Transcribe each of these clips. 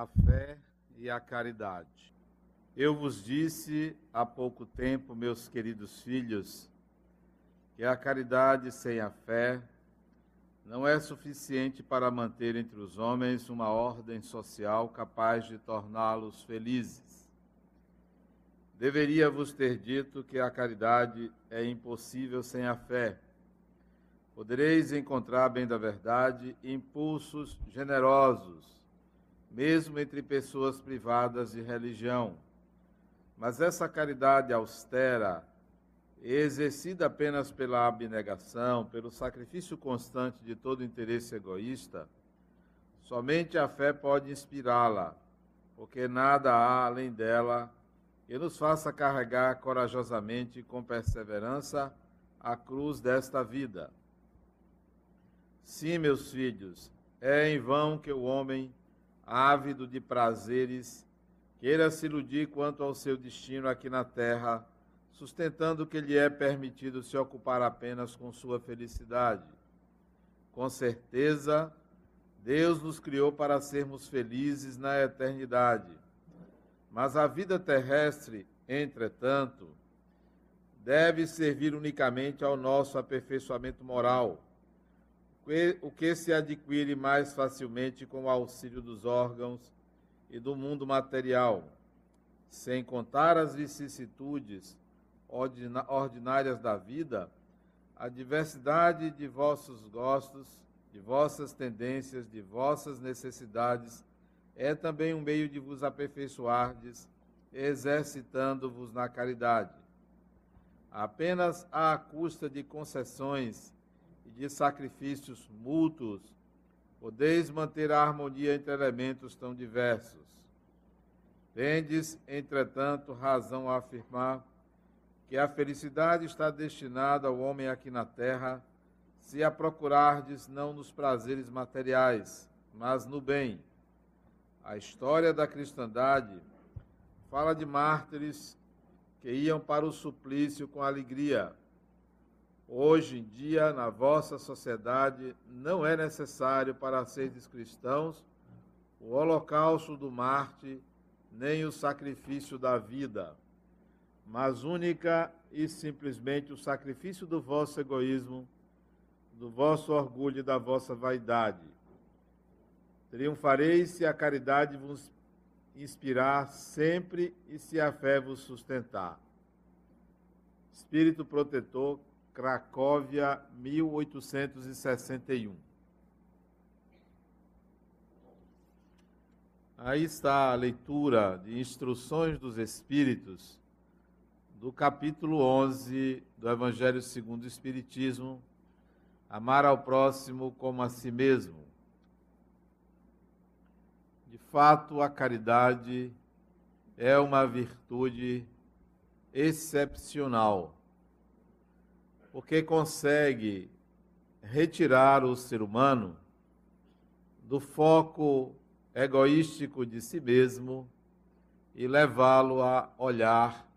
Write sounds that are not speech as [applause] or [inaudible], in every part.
a fé e a caridade. Eu vos disse há pouco tempo, meus queridos filhos, que a caridade sem a fé não é suficiente para manter entre os homens uma ordem social capaz de torná-los felizes. Deveria vos ter dito que a caridade é impossível sem a fé. Podereis encontrar, bem da verdade, impulsos generosos mesmo entre pessoas privadas de religião. Mas essa caridade austera, exercida apenas pela abnegação, pelo sacrifício constante de todo interesse egoísta, somente a fé pode inspirá-la, porque nada há além dela que nos faça carregar corajosamente e com perseverança a cruz desta vida. Sim, meus filhos, é em vão que o homem ávido de prazeres, queira se iludir quanto ao seu destino aqui na terra, sustentando que lhe é permitido se ocupar apenas com sua felicidade. Com certeza, Deus nos criou para sermos felizes na eternidade. Mas a vida terrestre, entretanto, deve servir unicamente ao nosso aperfeiçoamento moral o que se adquire mais facilmente com o auxílio dos órgãos e do mundo material, sem contar as vicissitudes ordinárias da vida, a diversidade de vossos gostos, de vossas tendências, de vossas necessidades, é também um meio de vos aperfeiçoardes, exercitando-vos na caridade. Apenas à custa de concessões de sacrifícios mútuos, podeis manter a harmonia entre elementos tão diversos. Tendes, entretanto, razão a afirmar que a felicidade está destinada ao homem aqui na terra, se a procurardes não nos prazeres materiais, mas no bem. A história da cristandade fala de mártires que iam para o suplício com alegria, Hoje em dia, na vossa sociedade, não é necessário para seres cristãos o holocausto do Marte, nem o sacrifício da vida, mas única e simplesmente o sacrifício do vosso egoísmo, do vosso orgulho e da vossa vaidade. Triunfareis se a caridade vos inspirar sempre e se a fé vos sustentar. Espírito protetor, Cracóvia, 1861. Aí está a leitura de Instruções dos Espíritos, do capítulo 11 do Evangelho segundo o Espiritismo, Amar ao próximo como a si mesmo. De fato, a caridade é uma virtude excepcional porque consegue retirar o ser humano do foco egoístico de si mesmo e levá-lo a olhar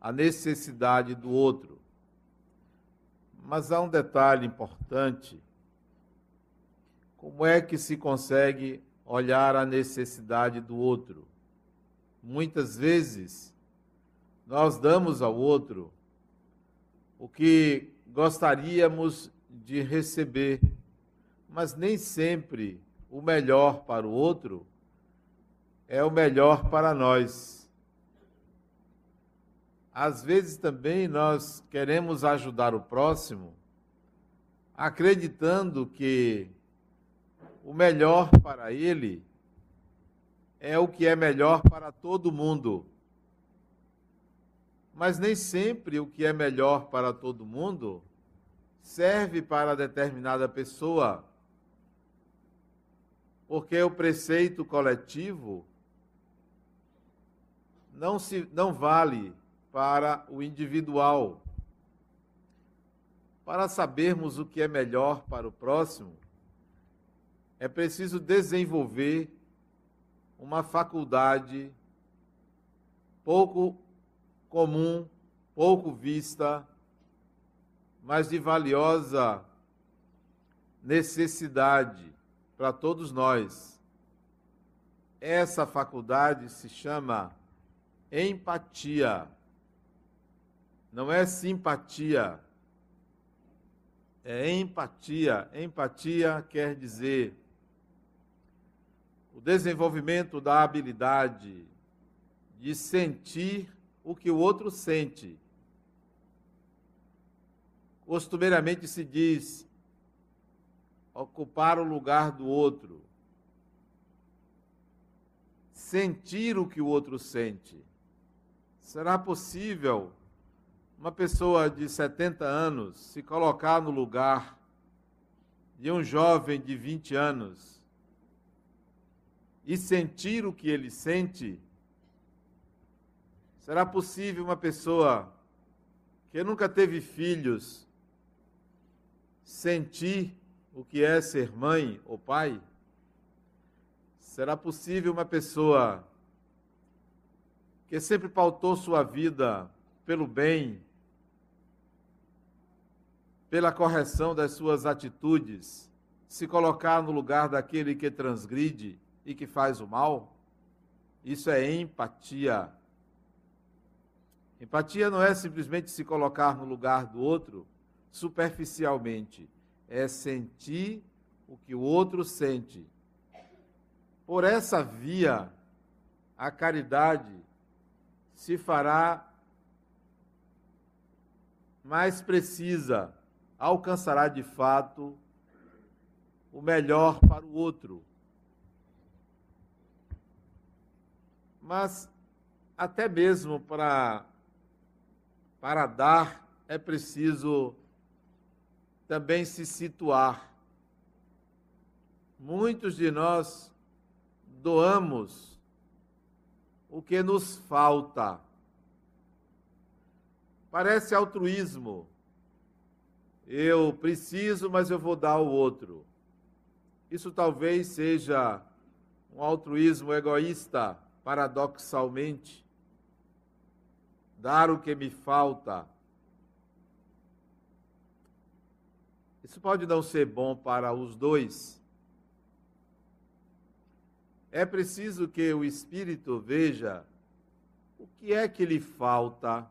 a necessidade do outro. Mas há um detalhe importante: como é que se consegue olhar a necessidade do outro? Muitas vezes, nós damos ao outro o que gostaríamos de receber, mas nem sempre o melhor para o outro é o melhor para nós. Às vezes também nós queremos ajudar o próximo, acreditando que o melhor para ele é o que é melhor para todo mundo. Mas nem sempre o que é melhor para todo mundo serve para determinada pessoa. Porque o preceito coletivo não, se, não vale para o individual. Para sabermos o que é melhor para o próximo, é preciso desenvolver uma faculdade pouco comum, pouco vista, mas de valiosa necessidade para todos nós, essa faculdade se chama empatia. Não é simpatia. É empatia. Empatia quer dizer o desenvolvimento da habilidade de sentir o que o outro sente. Costumeiramente se diz ocupar o lugar do outro, sentir o que o outro sente. Será possível uma pessoa de 70 anos se colocar no lugar de um jovem de 20 anos e sentir o que ele sente? Será possível uma pessoa que nunca teve filhos sentir o que é ser mãe ou pai? Será possível uma pessoa que sempre pautou sua vida pelo bem, pela correção das suas atitudes, se colocar no lugar daquele que transgride e que faz o mal? Isso é empatia. Empatia não é simplesmente se colocar no lugar do outro superficialmente, é sentir o que o outro sente. Por essa via, a caridade se fará mais precisa, alcançará de fato o melhor para o outro. Mas até mesmo para para dar é preciso também se situar. Muitos de nós doamos o que nos falta. Parece altruísmo. Eu preciso, mas eu vou dar ao outro. Isso talvez seja um altruísmo egoísta, paradoxalmente. Dar o que me falta. Isso pode não ser bom para os dois é preciso que o espírito veja o que é que lhe falta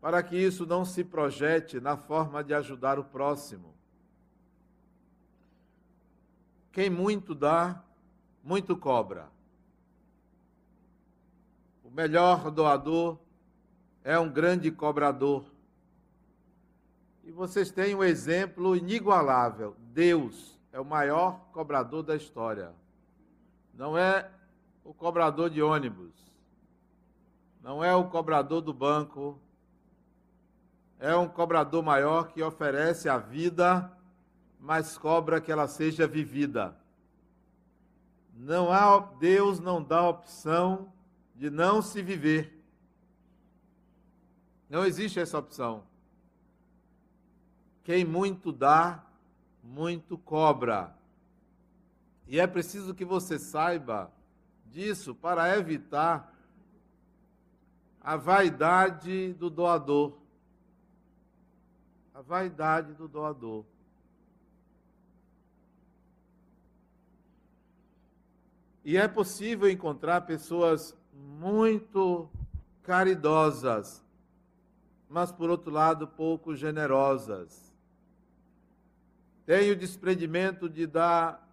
para que isso não se projete na forma de ajudar o próximo. Quem muito dá, muito cobra. O melhor doador é um grande cobrador. E vocês têm um exemplo inigualável: Deus é o maior cobrador da história. Não é o cobrador de ônibus, não é o cobrador do banco, é um cobrador maior que oferece a vida, mas cobra que ela seja vivida. Não há Deus não dá opção de não se viver. Não existe essa opção. Quem muito dá, muito cobra. E é preciso que você saiba disso para evitar a vaidade do doador. A vaidade do doador. E é possível encontrar pessoas muito caridosas, mas por outro lado pouco generosas. Tem o desprendimento de dar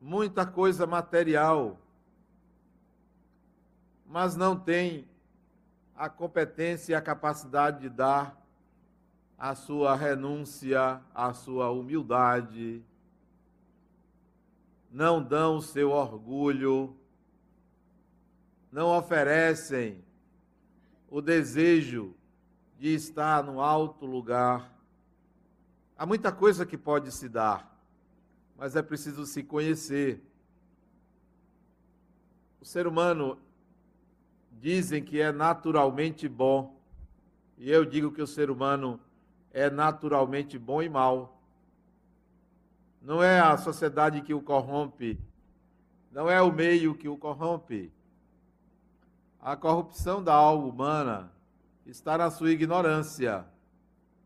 muita coisa material, mas não tem a competência e a capacidade de dar a sua renúncia, a sua humildade, não dão o seu orgulho, não oferecem o desejo de estar no alto lugar. Há muita coisa que pode se dar, mas é preciso se conhecer. O ser humano dizem que é naturalmente bom, e eu digo que o ser humano é naturalmente bom e mal. Não é a sociedade que o corrompe, não é o meio que o corrompe. A corrupção da alma humana está na sua ignorância.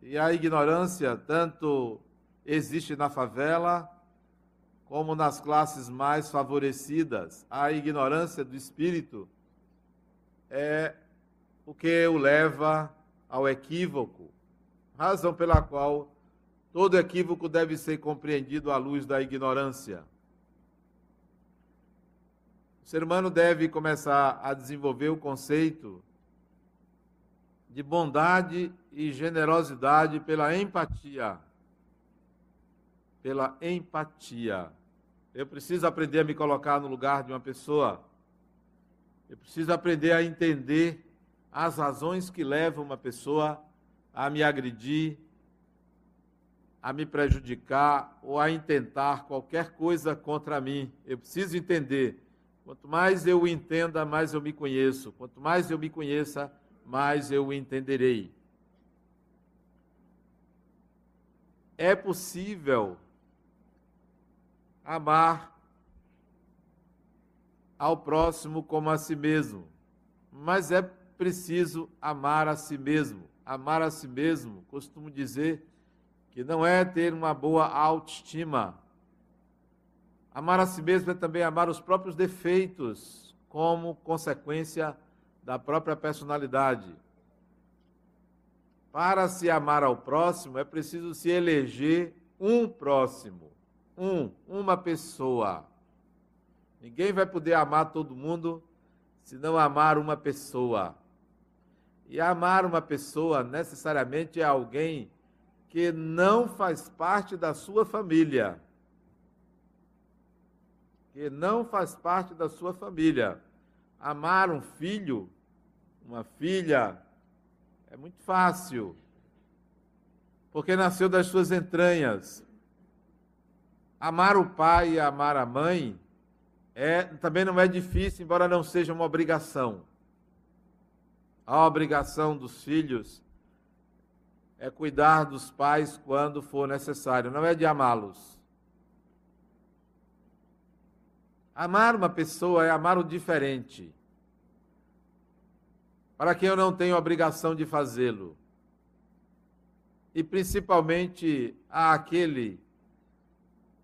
E a ignorância tanto existe na favela, como nas classes mais favorecidas, a ignorância do espírito é o que o leva ao equívoco, razão pela qual todo equívoco deve ser compreendido à luz da ignorância. O ser humano deve começar a desenvolver o conceito de bondade e generosidade pela empatia. Pela empatia. Eu preciso aprender a me colocar no lugar de uma pessoa. Eu preciso aprender a entender as razões que levam uma pessoa a me agredir, a me prejudicar ou a intentar qualquer coisa contra mim. Eu preciso entender. Quanto mais eu entenda, mais eu me conheço. Quanto mais eu me conheça, mais eu entenderei. É possível amar ao próximo como a si mesmo, mas é preciso amar a si mesmo. Amar a si mesmo, costumo dizer que não é ter uma boa autoestima. Amar a si mesmo é também amar os próprios defeitos, como consequência da própria personalidade. Para se amar ao próximo, é preciso se eleger um próximo, um, uma pessoa. Ninguém vai poder amar todo mundo se não amar uma pessoa. E amar uma pessoa necessariamente é alguém que não faz parte da sua família. Que não faz parte da sua família. Amar um filho uma filha, é muito fácil, porque nasceu das suas entranhas. Amar o pai e amar a mãe é, também não é difícil, embora não seja uma obrigação. A obrigação dos filhos é cuidar dos pais quando for necessário, não é de amá-los. Amar uma pessoa é amar o diferente para que eu não tenha obrigação de fazê-lo. E principalmente àquele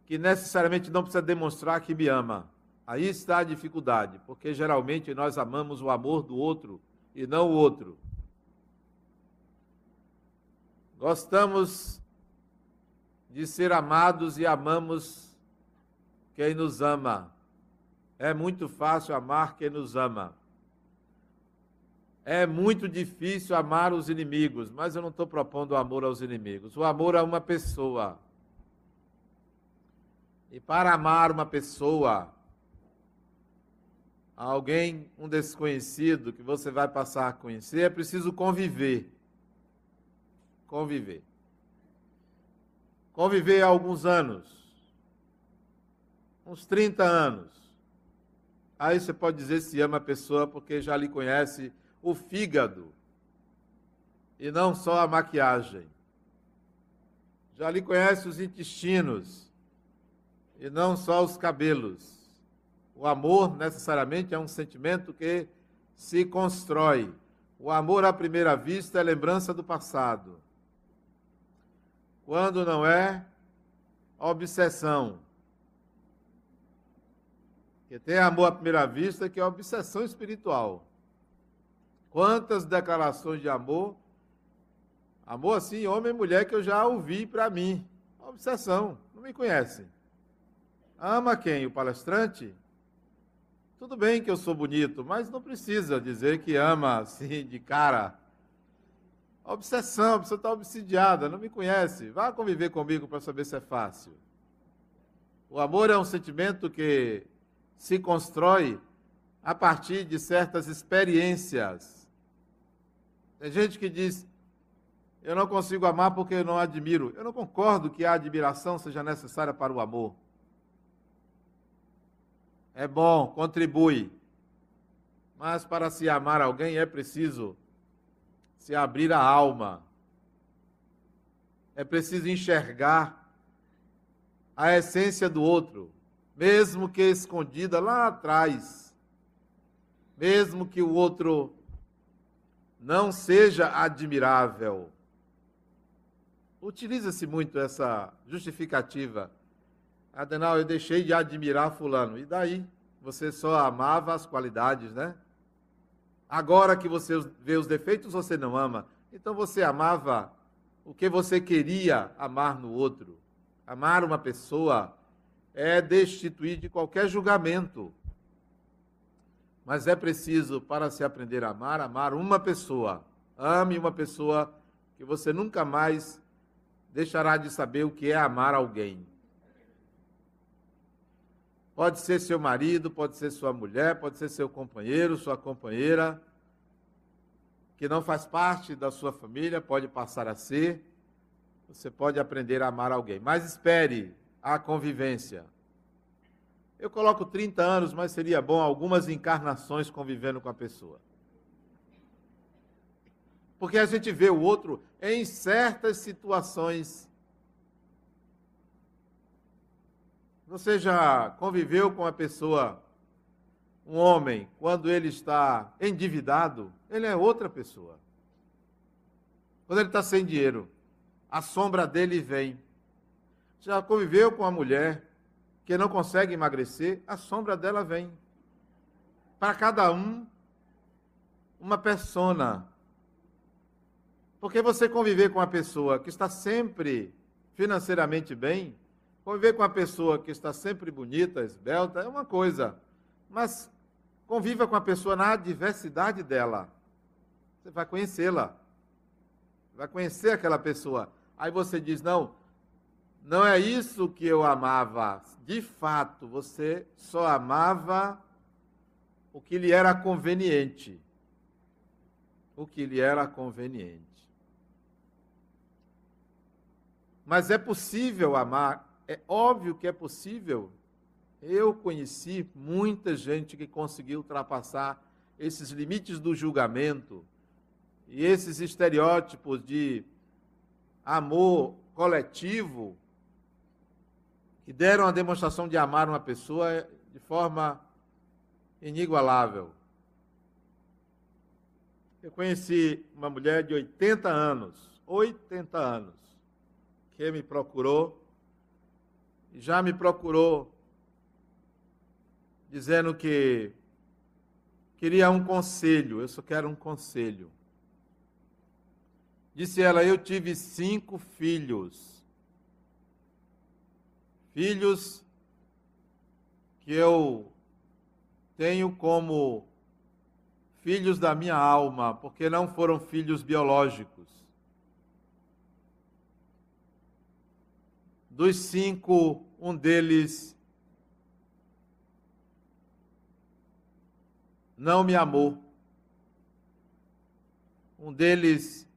que necessariamente não precisa demonstrar que me ama. Aí está a dificuldade, porque geralmente nós amamos o amor do outro e não o outro. Gostamos de ser amados e amamos quem nos ama. É muito fácil amar quem nos ama. É muito difícil amar os inimigos, mas eu não estou propondo o amor aos inimigos. O amor a uma pessoa. E para amar uma pessoa, alguém, um desconhecido que você vai passar a conhecer, é preciso conviver. Conviver. Conviver há alguns anos. Uns 30 anos. Aí você pode dizer se ama a pessoa porque já lhe conhece o fígado e não só a maquiagem. Já lhe conhece os intestinos e não só os cabelos. O amor necessariamente é um sentimento que se constrói. O amor à primeira vista é lembrança do passado. Quando não é obsessão. Que tem amor à primeira vista que é obsessão espiritual. Quantas declarações de amor, amor assim, homem e mulher, que eu já ouvi para mim. Obsessão, não me conhecem. Ama quem? O palestrante? Tudo bem que eu sou bonito, mas não precisa dizer que ama assim, de cara. Obsessão, a pessoa está obsidiada, não me conhece. Vá conviver comigo para saber se é fácil. O amor é um sentimento que se constrói a partir de certas experiências tem gente que diz: Eu não consigo amar porque eu não admiro. Eu não concordo que a admiração seja necessária para o amor. É bom, contribui. Mas para se amar alguém é preciso se abrir a alma. É preciso enxergar a essência do outro, mesmo que escondida lá atrás. Mesmo que o outro não seja admirável. Utiliza-se muito essa justificativa. Adenal, eu deixei de admirar Fulano. E daí? Você só amava as qualidades, né? Agora que você vê os defeitos, você não ama. Então você amava o que você queria amar no outro. Amar uma pessoa é destituir de qualquer julgamento. Mas é preciso, para se aprender a amar, amar uma pessoa. Ame uma pessoa que você nunca mais deixará de saber o que é amar alguém. Pode ser seu marido, pode ser sua mulher, pode ser seu companheiro, sua companheira, que não faz parte da sua família, pode passar a ser. Você pode aprender a amar alguém. Mas espere a convivência. Eu coloco 30 anos, mas seria bom algumas encarnações convivendo com a pessoa. Porque a gente vê o outro em certas situações Você já conviveu com uma pessoa, um homem, quando ele está endividado, ele é outra pessoa. Quando ele está sem dinheiro, a sombra dele vem. Já conviveu com uma mulher que não consegue emagrecer, a sombra dela vem. Para cada um, uma persona. Porque você conviver com uma pessoa que está sempre financeiramente bem, Conviver com uma pessoa que está sempre bonita, esbelta, é uma coisa. Mas conviva com a pessoa na diversidade dela. Você vai conhecê-la. Vai conhecer aquela pessoa. Aí você diz: não, não é isso que eu amava. De fato, você só amava o que lhe era conveniente. O que lhe era conveniente. Mas é possível amar é óbvio que é possível. Eu conheci muita gente que conseguiu ultrapassar esses limites do julgamento e esses estereótipos de amor coletivo que deram a demonstração de amar uma pessoa de forma inigualável. Eu conheci uma mulher de 80 anos, 80 anos, que me procurou já me procurou dizendo que queria um conselho, eu só quero um conselho. Disse ela: Eu tive cinco filhos. Filhos que eu tenho como filhos da minha alma, porque não foram filhos biológicos. Dos cinco, um deles não me amou. Um deles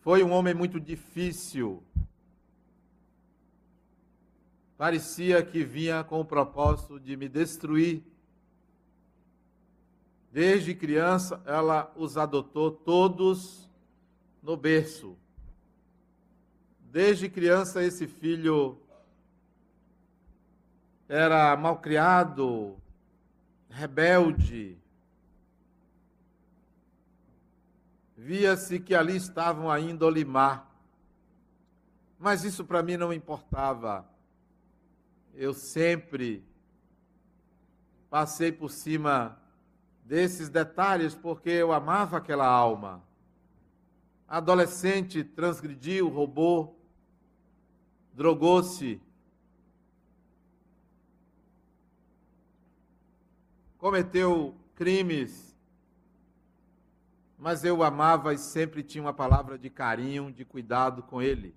foi um homem muito difícil. Parecia que vinha com o propósito de me destruir. Desde criança, ela os adotou todos no berço. Desde criança, esse filho era malcriado, rebelde. Via-se que ali estavam a índole. Mas isso para mim não importava. Eu sempre passei por cima desses detalhes porque eu amava aquela alma. Adolescente transgrediu, roubou, drogou-se, cometeu crimes, mas eu o amava e sempre tinha uma palavra de carinho, de cuidado com ele.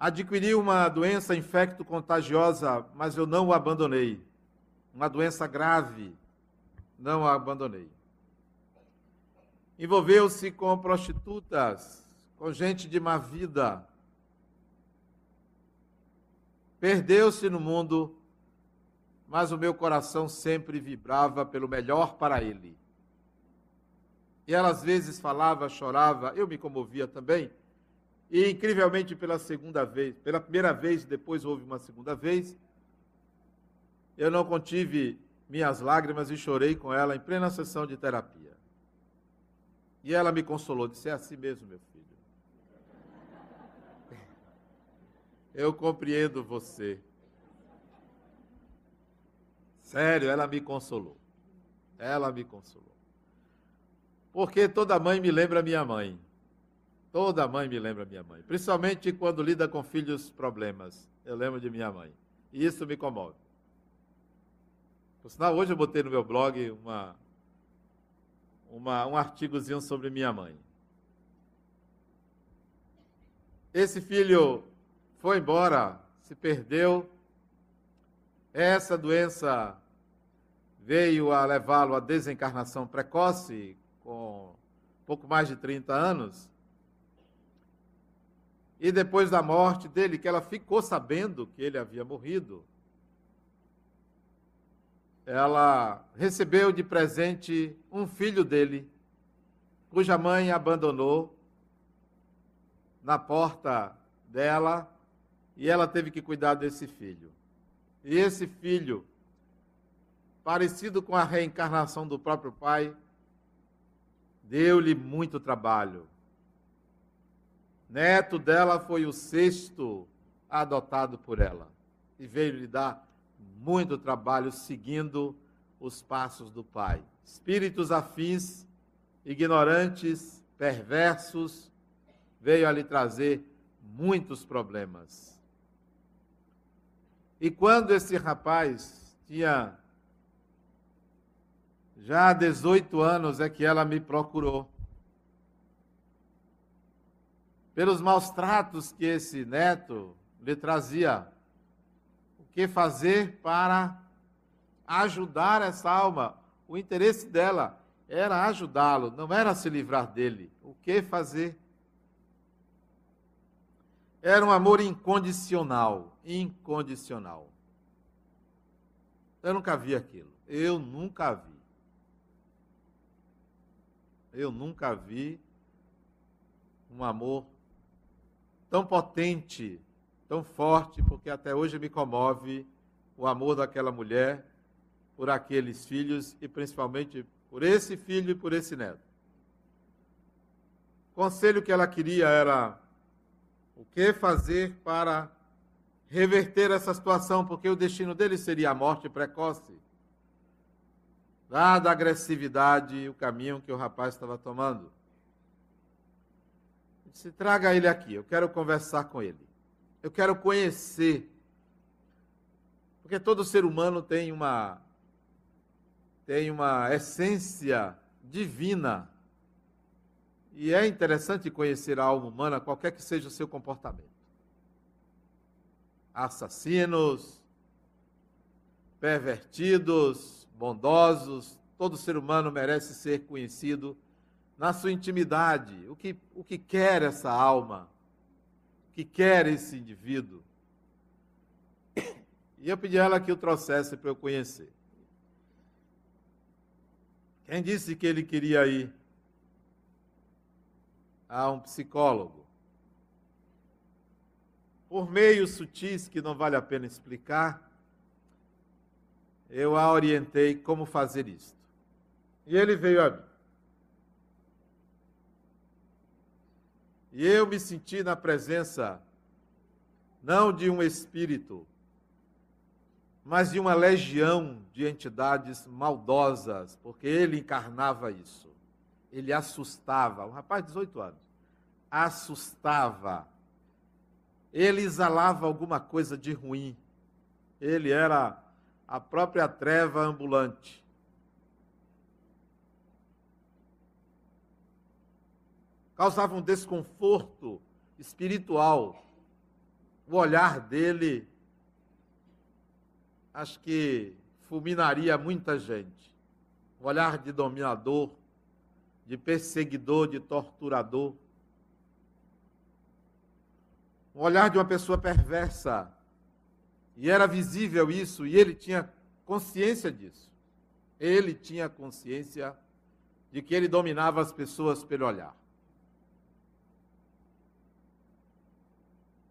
Adquiri uma doença infecto-contagiosa, mas eu não o abandonei. Uma doença grave, não a abandonei. Envolveu-se com prostitutas, com gente de má vida. Perdeu-se no mundo, mas o meu coração sempre vibrava pelo melhor para ele. E ela às vezes falava, chorava, eu me comovia também. E incrivelmente pela segunda vez, pela primeira vez, depois houve uma segunda vez, eu não contive minhas lágrimas e chorei com ela em plena sessão de terapia. E ela me consolou, disse: É assim mesmo, meu filho. [laughs] Eu compreendo você. Sério, ela me consolou. Ela me consolou. Porque toda mãe me lembra minha mãe. Toda mãe me lembra minha mãe. Principalmente quando lida com filhos problemas. Eu lembro de minha mãe. E isso me comove. Por sinal, hoje eu botei no meu blog uma, uma, um artigozinho sobre minha mãe. Esse filho foi embora, se perdeu. Essa doença veio a levá-lo à desencarnação precoce, com pouco mais de 30 anos. E depois da morte dele, que ela ficou sabendo que ele havia morrido, ela recebeu de presente um filho dele, cuja mãe abandonou na porta dela e ela teve que cuidar desse filho. E esse filho, parecido com a reencarnação do próprio pai, deu-lhe muito trabalho. Neto dela foi o sexto adotado por ela e veio lhe dar muito trabalho seguindo os passos do pai. Espíritos afins, ignorantes, perversos, veio a lhe trazer muitos problemas. E quando esse rapaz tinha já 18 anos, é que ela me procurou. Pelos maus tratos que esse neto lhe trazia, o que fazer para ajudar essa alma? O interesse dela era ajudá-lo, não era se livrar dele. O que fazer? Era um amor incondicional, incondicional. Eu nunca vi aquilo. Eu nunca vi. Eu nunca vi um amor tão potente, tão forte, porque até hoje me comove o amor daquela mulher por aqueles filhos e principalmente por esse filho e por esse neto. O conselho que ela queria era o que fazer para reverter essa situação, porque o destino dele seria a morte precoce. Dada a agressividade o caminho que o rapaz estava tomando. Se traga ele aqui, eu quero conversar com ele. Eu quero conhecer. Porque todo ser humano tem uma tem uma essência divina e é interessante conhecer a alma humana, qualquer que seja o seu comportamento. Assassinos, pervertidos, bondosos, todo ser humano merece ser conhecido na sua intimidade. O que, o que quer essa alma? O que quer esse indivíduo? E eu pedi a ela que o trouxesse para eu conhecer. Quem disse que ele queria ir a um psicólogo. Por meios sutis que não vale a pena explicar, eu a orientei como fazer isto. E ele veio a mim. E eu me senti na presença não de um espírito, mas de uma legião de entidades maldosas, porque ele encarnava isso ele assustava, um rapaz de 18 anos, assustava. Ele exalava alguma coisa de ruim. Ele era a própria treva ambulante. Causava um desconforto espiritual. O olhar dele, acho que fulminaria muita gente. Um olhar de dominador, de perseguidor, de torturador. Um olhar de uma pessoa perversa. E era visível isso, e ele tinha consciência disso. Ele tinha consciência de que ele dominava as pessoas pelo olhar.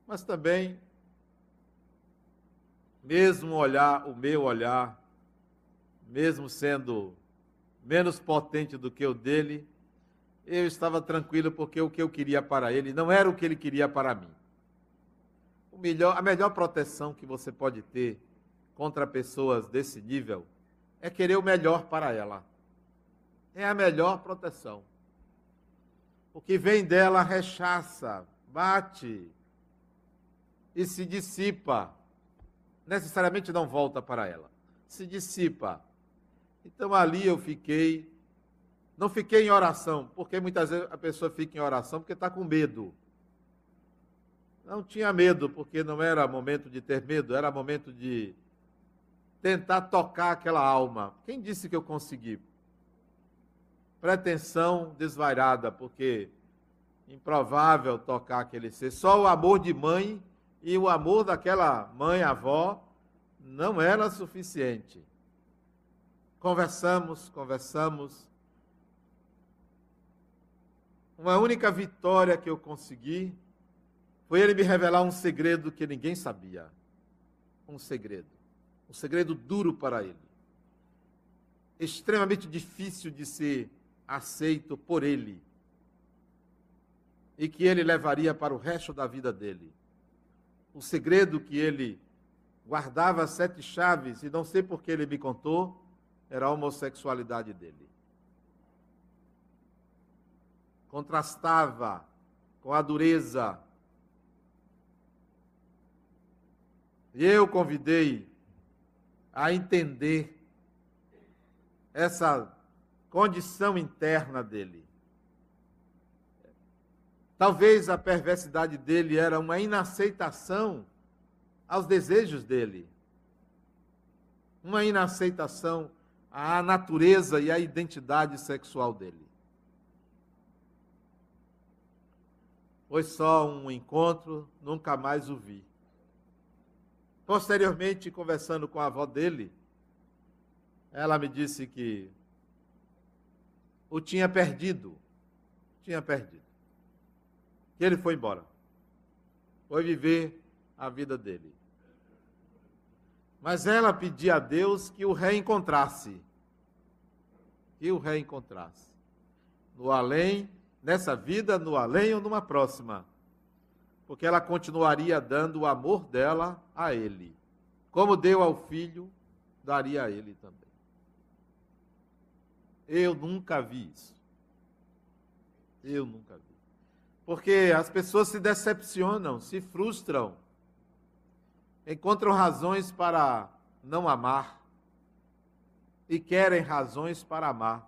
Mas também, mesmo olhar, o meu olhar, mesmo sendo menos potente do que o dele, eu estava tranquilo porque o que eu queria para ele não era o que ele queria para mim. Melhor, a melhor proteção que você pode ter contra pessoas desse nível é querer o melhor para ela. É a melhor proteção. O que vem dela rechaça, bate e se dissipa. Necessariamente não volta para ela. Se dissipa. Então ali eu fiquei. Não fiquei em oração, porque muitas vezes a pessoa fica em oração porque está com medo. Não tinha medo, porque não era momento de ter medo, era momento de tentar tocar aquela alma. Quem disse que eu consegui? Pretensão desvairada, porque improvável tocar aquele ser. Só o amor de mãe e o amor daquela mãe, avó, não era suficiente. Conversamos, conversamos. Uma única vitória que eu consegui foi ele me revelar um segredo que ninguém sabia. Um segredo. Um segredo duro para ele. Extremamente difícil de ser aceito por ele. E que ele levaria para o resto da vida dele. O segredo que ele guardava sete chaves, e não sei por que ele me contou, era a homossexualidade dele. Contrastava com a dureza E eu convidei a entender essa condição interna dele. Talvez a perversidade dele era uma inaceitação aos desejos dele, uma inaceitação à natureza e à identidade sexual dele. Foi só um encontro, nunca mais o vi. Posteriormente, conversando com a avó dele, ela me disse que o tinha perdido. Tinha perdido. Que ele foi embora. Foi viver a vida dele. Mas ela pedia a Deus que o reencontrasse. Que o reencontrasse. No além, nessa vida, no além ou numa próxima porque ela continuaria dando o amor dela a ele. Como deu ao filho, daria a ele também. Eu nunca vi isso. Eu nunca vi. Porque as pessoas se decepcionam, se frustram, encontram razões para não amar e querem razões para amar.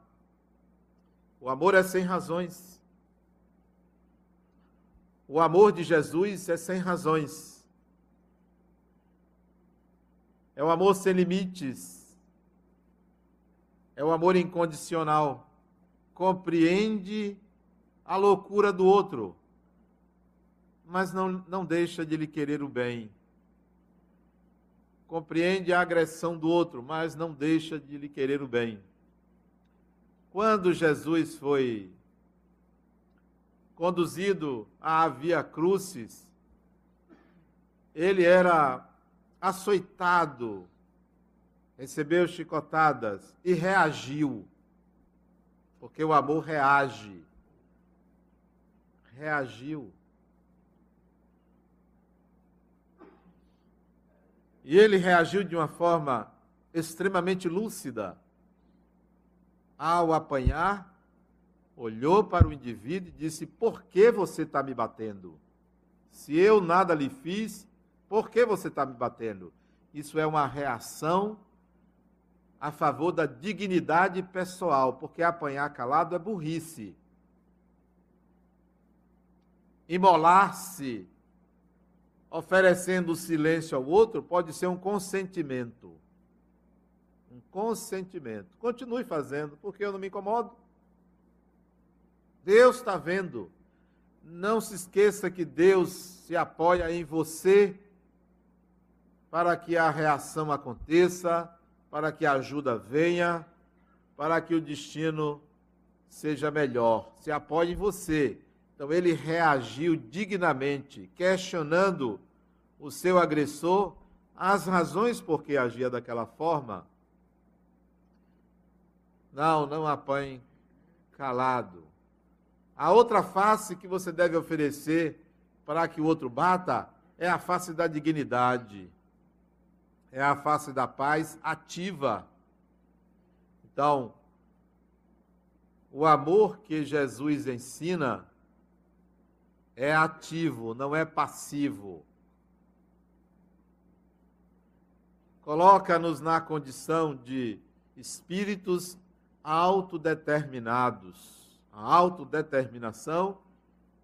O amor é sem razões. O amor de Jesus é sem razões. É o amor sem limites. É o amor incondicional. Compreende a loucura do outro, mas não, não deixa de lhe querer o bem. Compreende a agressão do outro, mas não deixa de lhe querer o bem. Quando Jesus foi conduzido à Via Crucis, ele era açoitado, recebeu chicotadas e reagiu. Porque o amor reage. Reagiu. E ele reagiu de uma forma extremamente lúcida ao apanhar olhou para o indivíduo e disse: Por que você está me batendo? Se eu nada lhe fiz, por que você está me batendo? Isso é uma reação a favor da dignidade pessoal, porque apanhar calado é burrice. Imolar-se oferecendo silêncio ao outro pode ser um consentimento. Um consentimento. Continue fazendo, porque eu não me incomodo. Deus está vendo. Não se esqueça que Deus se apoia em você para que a reação aconteça, para que a ajuda venha, para que o destino seja melhor. Se apoia em você. Então ele reagiu dignamente, questionando o seu agressor as razões por que agia daquela forma. Não, não apanhe calado. A outra face que você deve oferecer para que o outro bata é a face da dignidade, é a face da paz ativa. Então, o amor que Jesus ensina é ativo, não é passivo. Coloca-nos na condição de espíritos autodeterminados. A autodeterminação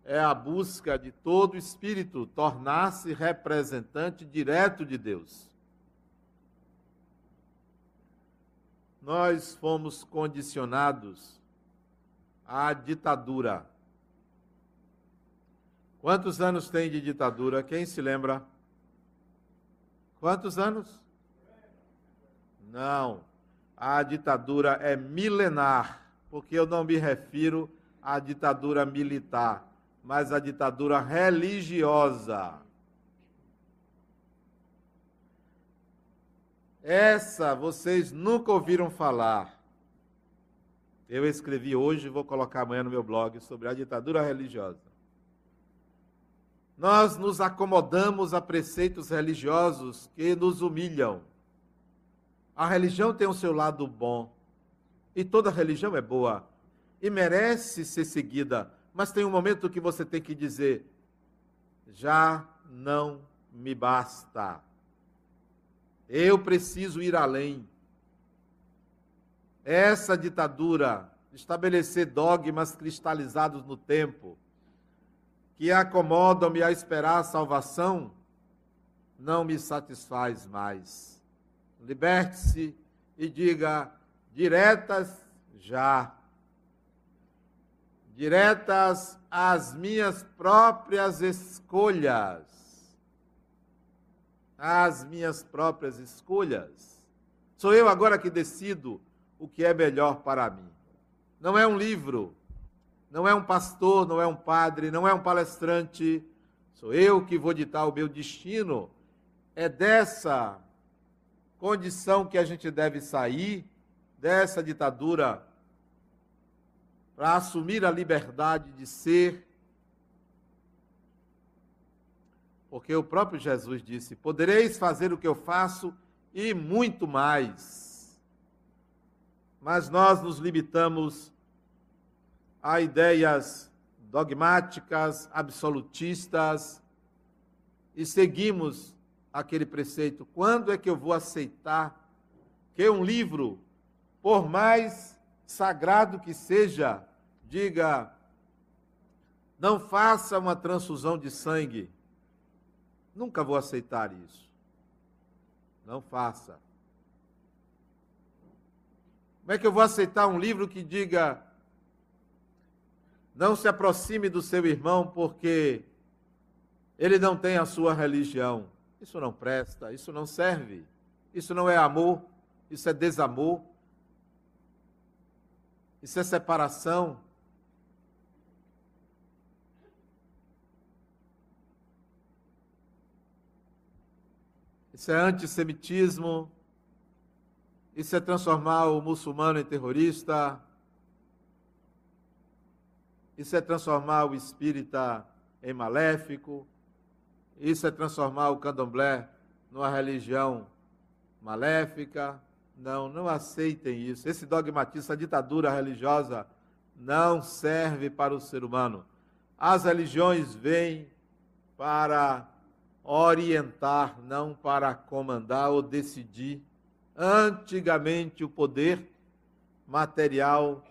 é a busca de todo espírito tornar-se representante direto de Deus. Nós fomos condicionados à ditadura. Quantos anos tem de ditadura? Quem se lembra? Quantos anos? Não. A ditadura é milenar, porque eu não me refiro à ditadura militar, mas à ditadura religiosa. Essa vocês nunca ouviram falar. Eu escrevi hoje vou colocar amanhã no meu blog sobre a ditadura religiosa. Nós nos acomodamos a preceitos religiosos que nos humilham. A religião tem o seu lado bom. E toda religião é boa. E merece ser seguida. Mas tem um momento que você tem que dizer: já não me basta. Eu preciso ir além. Essa ditadura, estabelecer dogmas cristalizados no tempo, que acomodam-me a esperar a salvação, não me satisfaz mais. Liberte-se e diga: diretas já. Diretas às minhas próprias escolhas. Às minhas próprias escolhas. Sou eu agora que decido o que é melhor para mim. Não é um livro, não é um pastor, não é um padre, não é um palestrante. Sou eu que vou ditar o meu destino. É dessa condição que a gente deve sair, dessa ditadura, para assumir a liberdade de ser. Porque o próprio Jesus disse: Podereis fazer o que eu faço e muito mais. Mas nós nos limitamos a ideias dogmáticas, absolutistas, e seguimos aquele preceito: quando é que eu vou aceitar que um livro, por mais sagrado que seja, diga, não faça uma transfusão de sangue? Nunca vou aceitar isso. Não faça. Como é que eu vou aceitar um livro que diga não se aproxime do seu irmão porque ele não tem a sua religião. Isso não presta, isso não serve. Isso não é amor, isso é desamor. Isso é separação. Isso é antissemitismo. Isso é transformar o muçulmano em terrorista. Isso é transformar o espírita em maléfico. Isso é transformar o candomblé numa religião maléfica. Não, não aceitem isso. Esse dogmatismo, essa ditadura religiosa não serve para o ser humano. As religiões vêm para orientar, não para comandar ou decidir. Antigamente, o poder material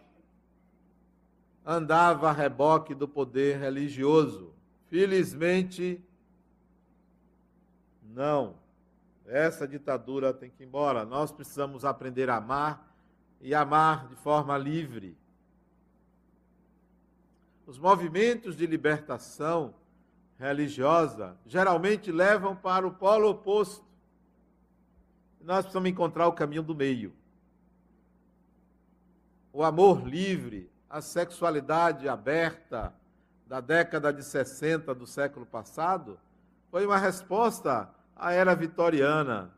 andava a reboque do poder religioso. Felizmente, não. Essa ditadura tem que ir embora. Nós precisamos aprender a amar e amar de forma livre. Os movimentos de libertação religiosa geralmente levam para o polo oposto. Nós precisamos encontrar o caminho do meio. O amor livre, a sexualidade aberta da década de 60 do século passado foi uma resposta à era vitoriana,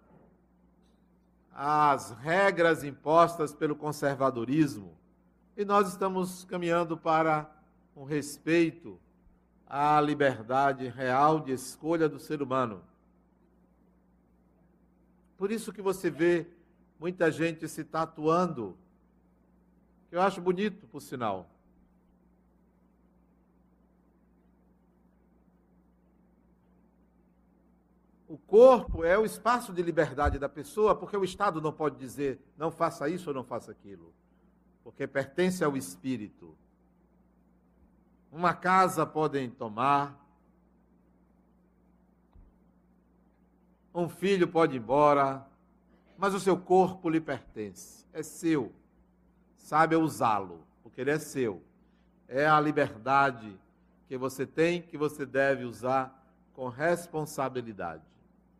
às regras impostas pelo conservadorismo. E nós estamos caminhando para um respeito a liberdade real de escolha do ser humano. Por isso que você vê muita gente se tatuando, que eu acho bonito, por sinal. O corpo é o espaço de liberdade da pessoa, porque o Estado não pode dizer não faça isso ou não faça aquilo, porque pertence ao espírito. Uma casa podem tomar, um filho pode ir embora, mas o seu corpo lhe pertence, é seu. Sabe usá-lo, porque ele é seu. É a liberdade que você tem, que você deve usar com responsabilidade.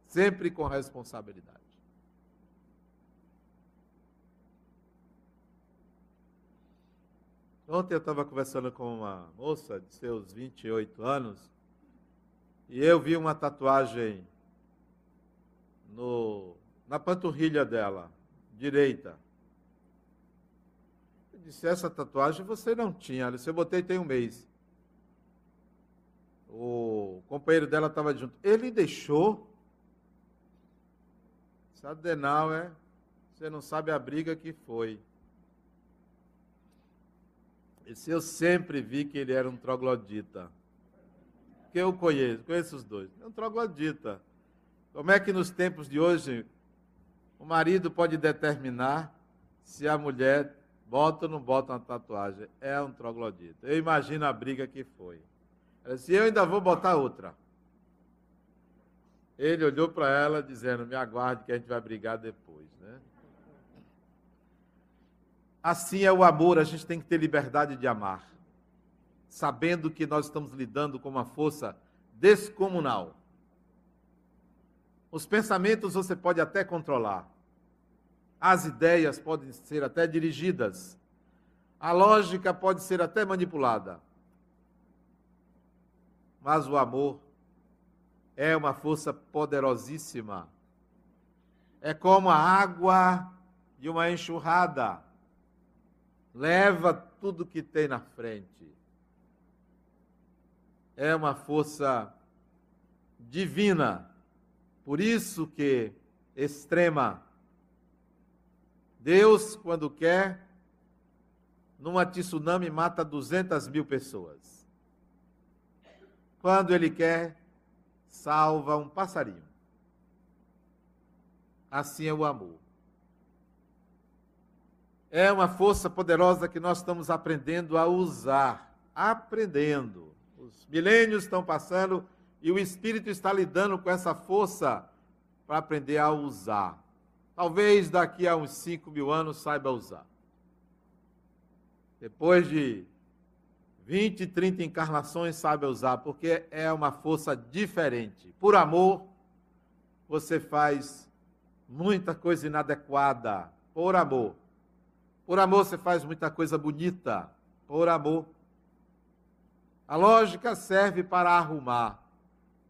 Sempre com responsabilidade. Ontem eu estava conversando com uma moça de seus 28 anos e eu vi uma tatuagem no, na panturrilha dela, direita. Disse: Essa tatuagem você não tinha, Alice. Eu botei tem um mês. O companheiro dela estava junto. Ele deixou. Sadenauer, você não sabe a briga que foi. Esse eu sempre vi que ele era um troglodita. Que eu conheço, conheço os dois. É um troglodita. Como é que nos tempos de hoje o marido pode determinar se a mulher bota ou não bota uma tatuagem? É um troglodita. Eu imagino a briga que foi. Ela disse, eu ainda vou botar outra. Ele olhou para ela dizendo, me aguarde que a gente vai brigar depois. Né? Assim é o amor, a gente tem que ter liberdade de amar. Sabendo que nós estamos lidando com uma força descomunal. Os pensamentos você pode até controlar. As ideias podem ser até dirigidas. A lógica pode ser até manipulada. Mas o amor é uma força poderosíssima. É como a água de uma enxurrada. Leva tudo que tem na frente. É uma força divina por isso que extrema. Deus, quando quer, numa tsunami mata 200 mil pessoas. Quando Ele quer, salva um passarinho. Assim é o amor. É uma força poderosa que nós estamos aprendendo a usar. Aprendendo. Os milênios estão passando e o Espírito está lidando com essa força para aprender a usar. Talvez daqui a uns 5 mil anos saiba usar. Depois de 20, 30 encarnações, saiba usar, porque é uma força diferente. Por amor, você faz muita coisa inadequada. Por amor. Por amor, você faz muita coisa bonita. Por amor. A lógica serve para arrumar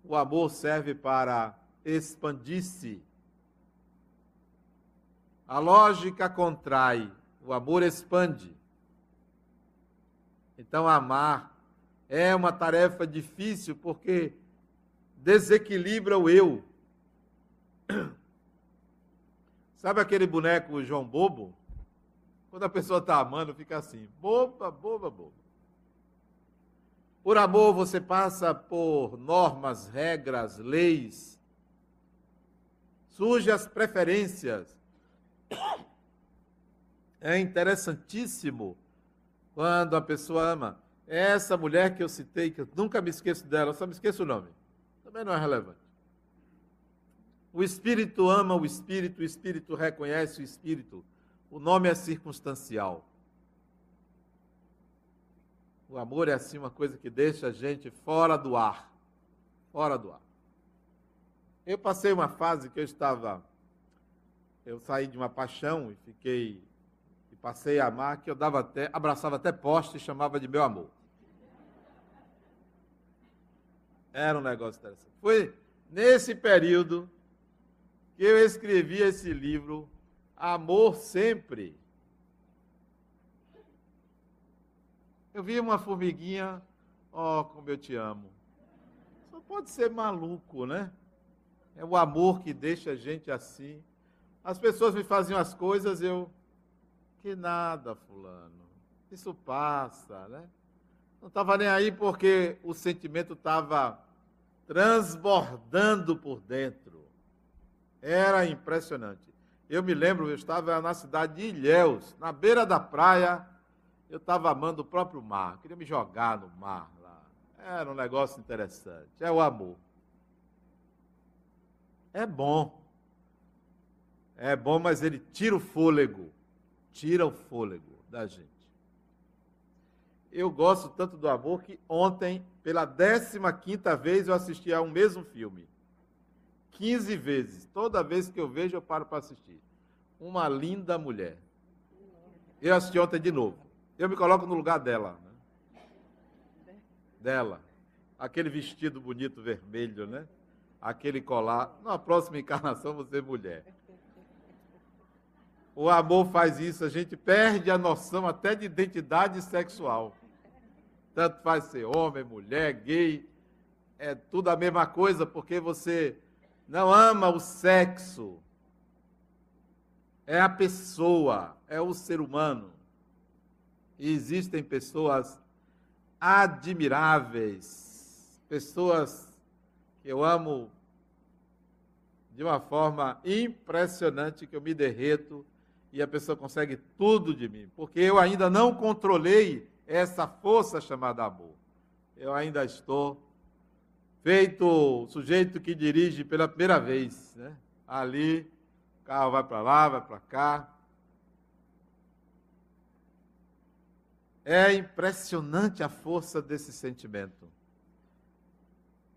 o amor serve para expandir-se. A lógica contrai, o amor expande. Então, amar é uma tarefa difícil porque desequilibra o eu. [clears throat] Sabe aquele boneco João Bobo? Quando a pessoa está amando, fica assim: boba, boba, boba. Por amor, você passa por normas, regras, leis. Surge as preferências. É interessantíssimo quando a pessoa ama. Essa mulher que eu citei, que eu nunca me esqueço dela, só me esqueço o nome. Também não é relevante. O espírito ama o espírito, o espírito reconhece o espírito. O nome é circunstancial. O amor é assim uma coisa que deixa a gente fora do ar. Fora do ar. Eu passei uma fase que eu estava. Eu saí de uma paixão e fiquei. E passei a amar, que eu dava até, abraçava até poste e chamava de meu amor. Era um negócio interessante. Foi nesse período que eu escrevi esse livro, Amor Sempre. Eu vi uma formiguinha Oh, como eu te amo. Só pode ser maluco, né? É o amor que deixa a gente assim. As pessoas me faziam as coisas, eu. Que nada, Fulano. Isso passa, né? Não estava nem aí porque o sentimento estava transbordando por dentro. Era impressionante. Eu me lembro, eu estava na cidade de Ilhéus, na beira da praia, eu estava amando o próprio mar, queria me jogar no mar lá. Era um negócio interessante. É o amor. É bom. É bom, mas ele tira o fôlego. Tira o fôlego da gente. Eu gosto tanto do amor que ontem, pela 15 quinta vez, eu assisti a um mesmo filme. 15 vezes. Toda vez que eu vejo, eu paro para assistir. Uma linda mulher. Eu assisti ontem de novo. Eu me coloco no lugar dela. Né? Dela. Aquele vestido bonito vermelho, né? Aquele colar. Na próxima encarnação, você é mulher. O amor faz isso, a gente perde a noção até de identidade sexual. Tanto faz ser homem, mulher, gay, é tudo a mesma coisa, porque você não ama o sexo, é a pessoa, é o ser humano. E existem pessoas admiráveis, pessoas que eu amo de uma forma impressionante, que eu me derreto e a pessoa consegue tudo de mim, porque eu ainda não controlei essa força chamada amor. Eu ainda estou feito sujeito que dirige pela primeira vez, né? Ali, o carro vai para lá, vai para cá. É impressionante a força desse sentimento.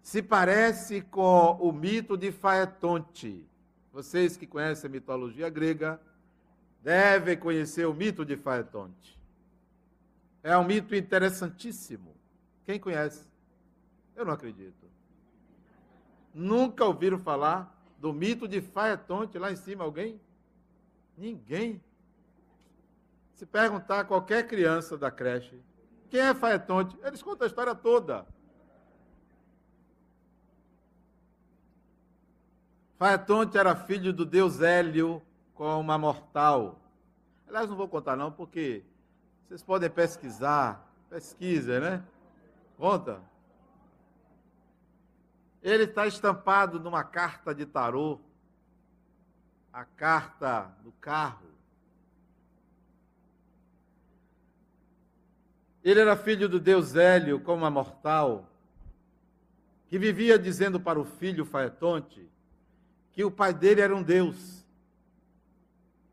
Se parece com o mito de Faetonte. Vocês que conhecem a mitologia grega devem conhecer o mito de Faetonte. É um mito interessantíssimo. Quem conhece? Eu não acredito. Nunca ouviram falar do mito de Faetonte lá em cima alguém? Ninguém. Se perguntar a qualquer criança da creche, quem é Faetonte? Eles contam a história toda. Faetonte era filho do deus Hélio com uma mortal. Aliás, não vou contar não, porque vocês podem pesquisar. Pesquisa, né? Conta. Ele está estampado numa carta de tarô, a carta do carro. Ele era filho do deus Hélio, como a mortal, que vivia dizendo para o filho Faetonte que o pai dele era um deus.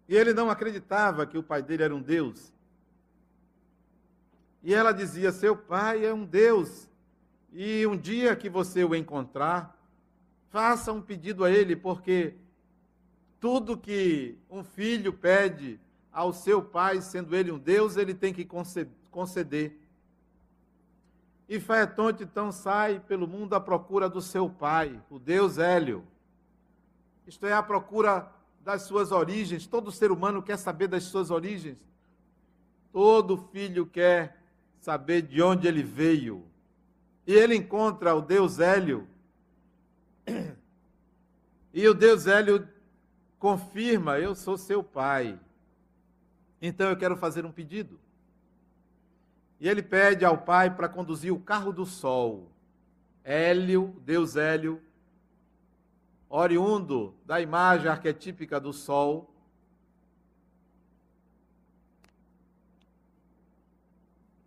E ele não acreditava que o pai dele era um deus. E ela dizia: Seu pai é um deus. E um dia que você o encontrar, faça um pedido a ele, porque tudo que um filho pede ao seu pai, sendo ele um Deus, ele tem que conceder. E Faetonte então sai pelo mundo à procura do seu pai, o Deus Hélio. Isto é, à procura das suas origens. Todo ser humano quer saber das suas origens. Todo filho quer saber de onde ele veio. E ele encontra o Deus Hélio. E o Deus Hélio confirma: Eu sou seu pai. Então eu quero fazer um pedido. E ele pede ao pai para conduzir o carro do sol. Hélio, Deus Hélio, oriundo da imagem arquetípica do sol,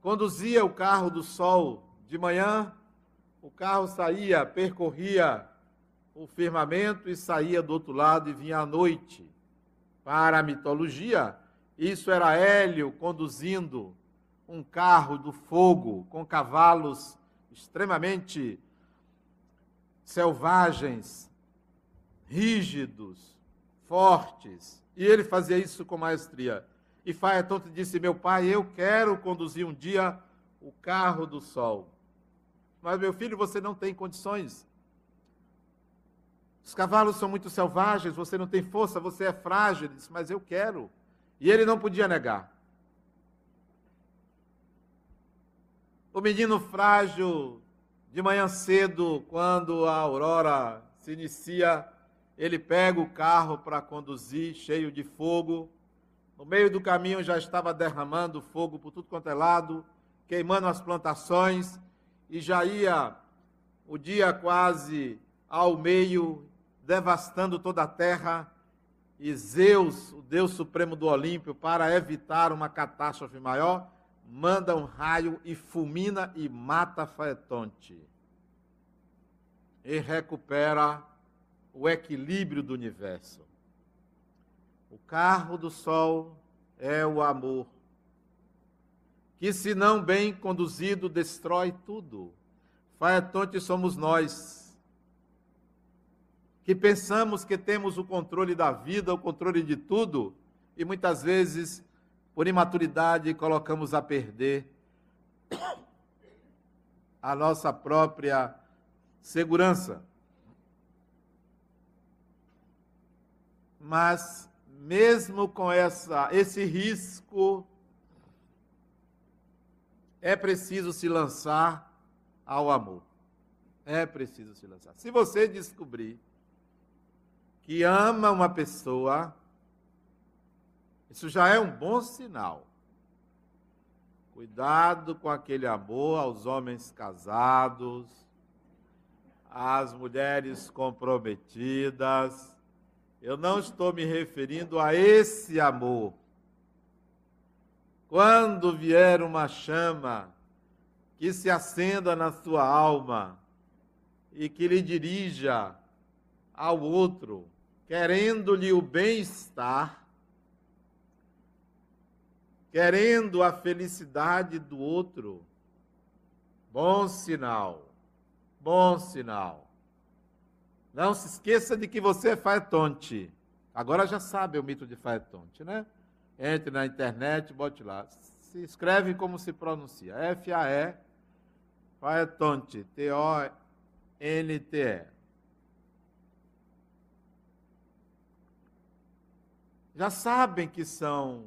conduzia o carro do sol de manhã, o carro saía, percorria o firmamento e saía do outro lado e vinha à noite. Para a mitologia, isso era Hélio conduzindo um carro do fogo com cavalos extremamente selvagens, rígidos, fortes. E ele fazia isso com maestria. E Faetonte disse: Meu pai, eu quero conduzir um dia o carro do sol. Mas, meu filho, você não tem condições. Os cavalos são muito selvagens, você não tem força, você é frágil. Ele disse, mas eu quero. E ele não podia negar. O menino frágil, de manhã cedo, quando a aurora se inicia, ele pega o carro para conduzir, cheio de fogo. No meio do caminho já estava derramando fogo por tudo quanto é lado, queimando as plantações, e já ia o dia quase ao meio, devastando toda a terra. E Zeus, o Deus Supremo do Olímpio, para evitar uma catástrofe maior, manda um raio e fulmina e mata Faetonte. E recupera o equilíbrio do universo. O carro do sol é o amor, que, se não bem conduzido, destrói tudo. Faetonte somos nós, que pensamos que temos o controle da vida, o controle de tudo, e muitas vezes, por imaturidade, colocamos a perder a nossa própria segurança. Mas mesmo com essa, esse risco, é preciso se lançar ao amor. É preciso se lançar. Se você descobrir que ama uma pessoa, isso já é um bom sinal. Cuidado com aquele amor aos homens casados, às mulheres comprometidas, eu não estou me referindo a esse amor. Quando vier uma chama que se acenda na sua alma e que lhe dirija ao outro, querendo-lhe o bem-estar, querendo a felicidade do outro, bom sinal, bom sinal. Não se esqueça de que você é Faetonte. Agora já sabe o mito de Faetonte, né? Entre na internet, bote lá. Se escreve como se pronuncia. F-A-E, Faetonte. T-O-N-T-E. Já sabem que são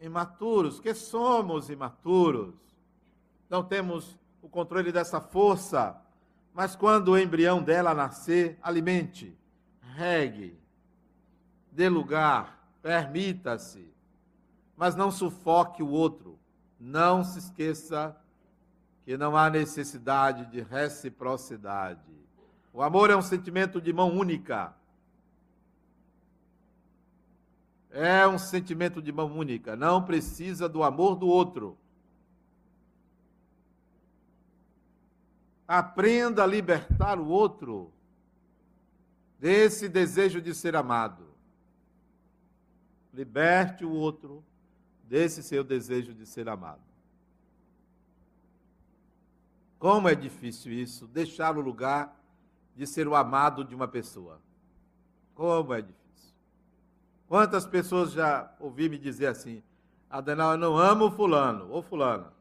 imaturos, que somos imaturos. Não temos o controle dessa força mas quando o embrião dela nascer, alimente, regue, dê lugar, permita-se, mas não sufoque o outro. Não se esqueça que não há necessidade de reciprocidade. O amor é um sentimento de mão única. É um sentimento de mão única. Não precisa do amor do outro. Aprenda a libertar o outro desse desejo de ser amado. Liberte o outro desse seu desejo de ser amado. Como é difícil isso, deixar o lugar de ser o amado de uma pessoa. Como é difícil. Quantas pessoas já ouvi me dizer assim: Adenal, eu não amo fulano ou fulana,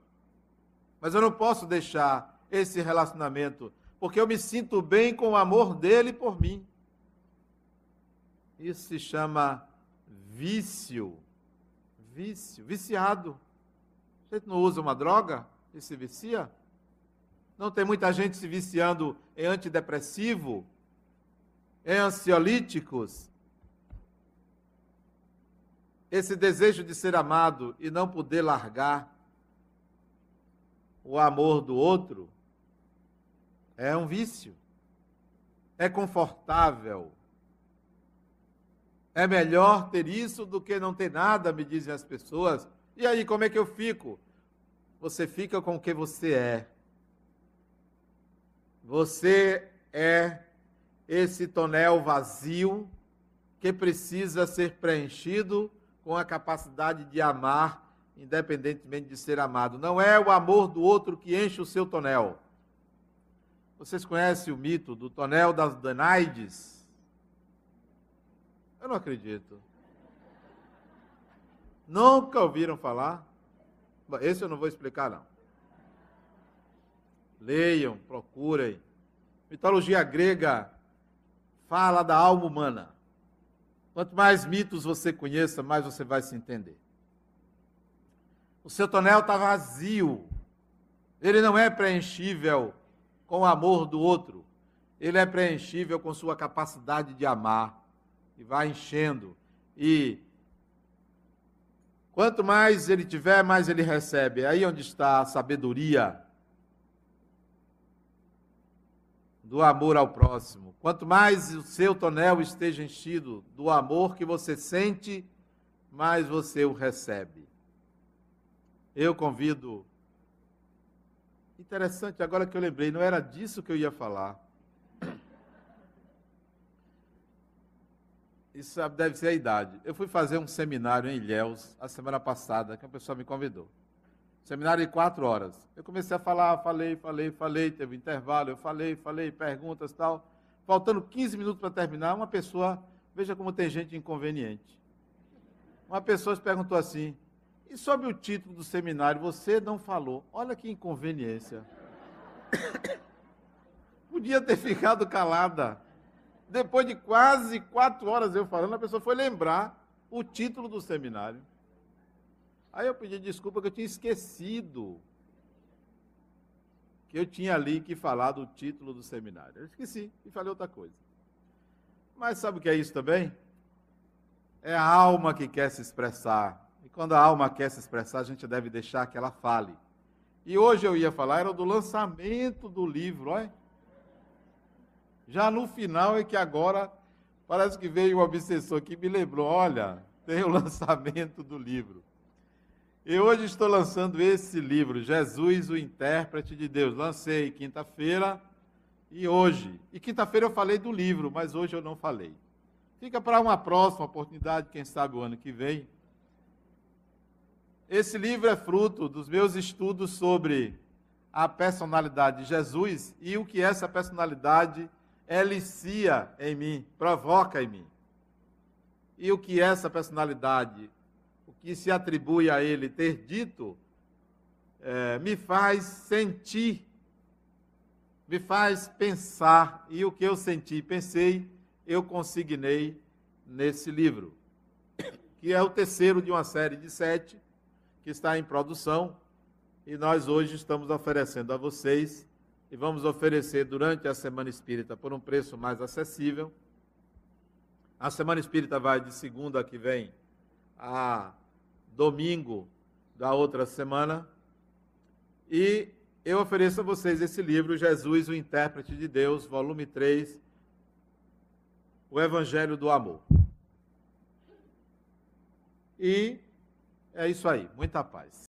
mas eu não posso deixar esse relacionamento, porque eu me sinto bem com o amor dele por mim. Isso se chama vício. Vício, viciado. A gente não usa uma droga e se vicia? Não tem muita gente se viciando em antidepressivo, em ansiolíticos. Esse desejo de ser amado e não poder largar o amor do outro é um vício. É confortável. É melhor ter isso do que não ter nada, me dizem as pessoas. E aí, como é que eu fico? Você fica com o que você é. Você é esse tonel vazio que precisa ser preenchido com a capacidade de amar, independentemente de ser amado. Não é o amor do outro que enche o seu tonel. Vocês conhecem o mito do tonel das Danaides? Eu não acredito. Nunca ouviram falar? Esse eu não vou explicar, não. Leiam, procurem. Mitologia grega fala da alma humana. Quanto mais mitos você conheça, mais você vai se entender. O seu tonel está vazio. Ele não é preenchível com o amor do outro. Ele é preenchível com sua capacidade de amar. E vai enchendo. E quanto mais ele tiver, mais ele recebe. É aí onde está a sabedoria do amor ao próximo. Quanto mais o seu tonel esteja enchido do amor que você sente, mais você o recebe. Eu convido. Interessante, agora que eu lembrei, não era disso que eu ia falar. Isso deve ser a idade. Eu fui fazer um seminário em Ilhéus a semana passada, que a pessoa me convidou. Seminário de quatro horas. Eu comecei a falar, falei, falei, falei, teve intervalo, eu falei, falei, perguntas tal. Faltando 15 minutos para terminar, uma pessoa, veja como tem gente inconveniente. Uma pessoa perguntou assim: e sobre o título do seminário, você não falou. Olha que inconveniência. [coughs] Podia ter ficado calada. Depois de quase quatro horas eu falando, a pessoa foi lembrar o título do seminário. Aí eu pedi desculpa que eu tinha esquecido que eu tinha ali que falar do título do seminário. Eu esqueci e falei outra coisa. Mas sabe o que é isso também? É a alma que quer se expressar. E quando a alma quer se expressar, a gente deve deixar que ela fale. E hoje eu ia falar, era do lançamento do livro, olha. Já no final é que agora parece que veio um obsessor que me lembrou, olha, tem o [laughs] lançamento do livro. E hoje estou lançando esse livro, Jesus, o intérprete de Deus. Lancei quinta-feira e hoje. E quinta-feira eu falei do livro, mas hoje eu não falei. Fica para uma próxima oportunidade, quem sabe o ano que vem. Esse livro é fruto dos meus estudos sobre a personalidade de Jesus e o que essa personalidade elicia em mim, provoca em mim. E o que essa personalidade que se atribui a ele ter dito, é, me faz sentir, me faz pensar, e o que eu senti e pensei, eu consignei nesse livro, que é o terceiro de uma série de sete, que está em produção, e nós hoje estamos oferecendo a vocês, e vamos oferecer durante a Semana Espírita por um preço mais acessível. A Semana Espírita vai de segunda que vem a domingo da outra semana. E eu ofereço a vocês esse livro, Jesus, o Intérprete de Deus, volume 3, O Evangelho do Amor. E é isso aí, muita paz.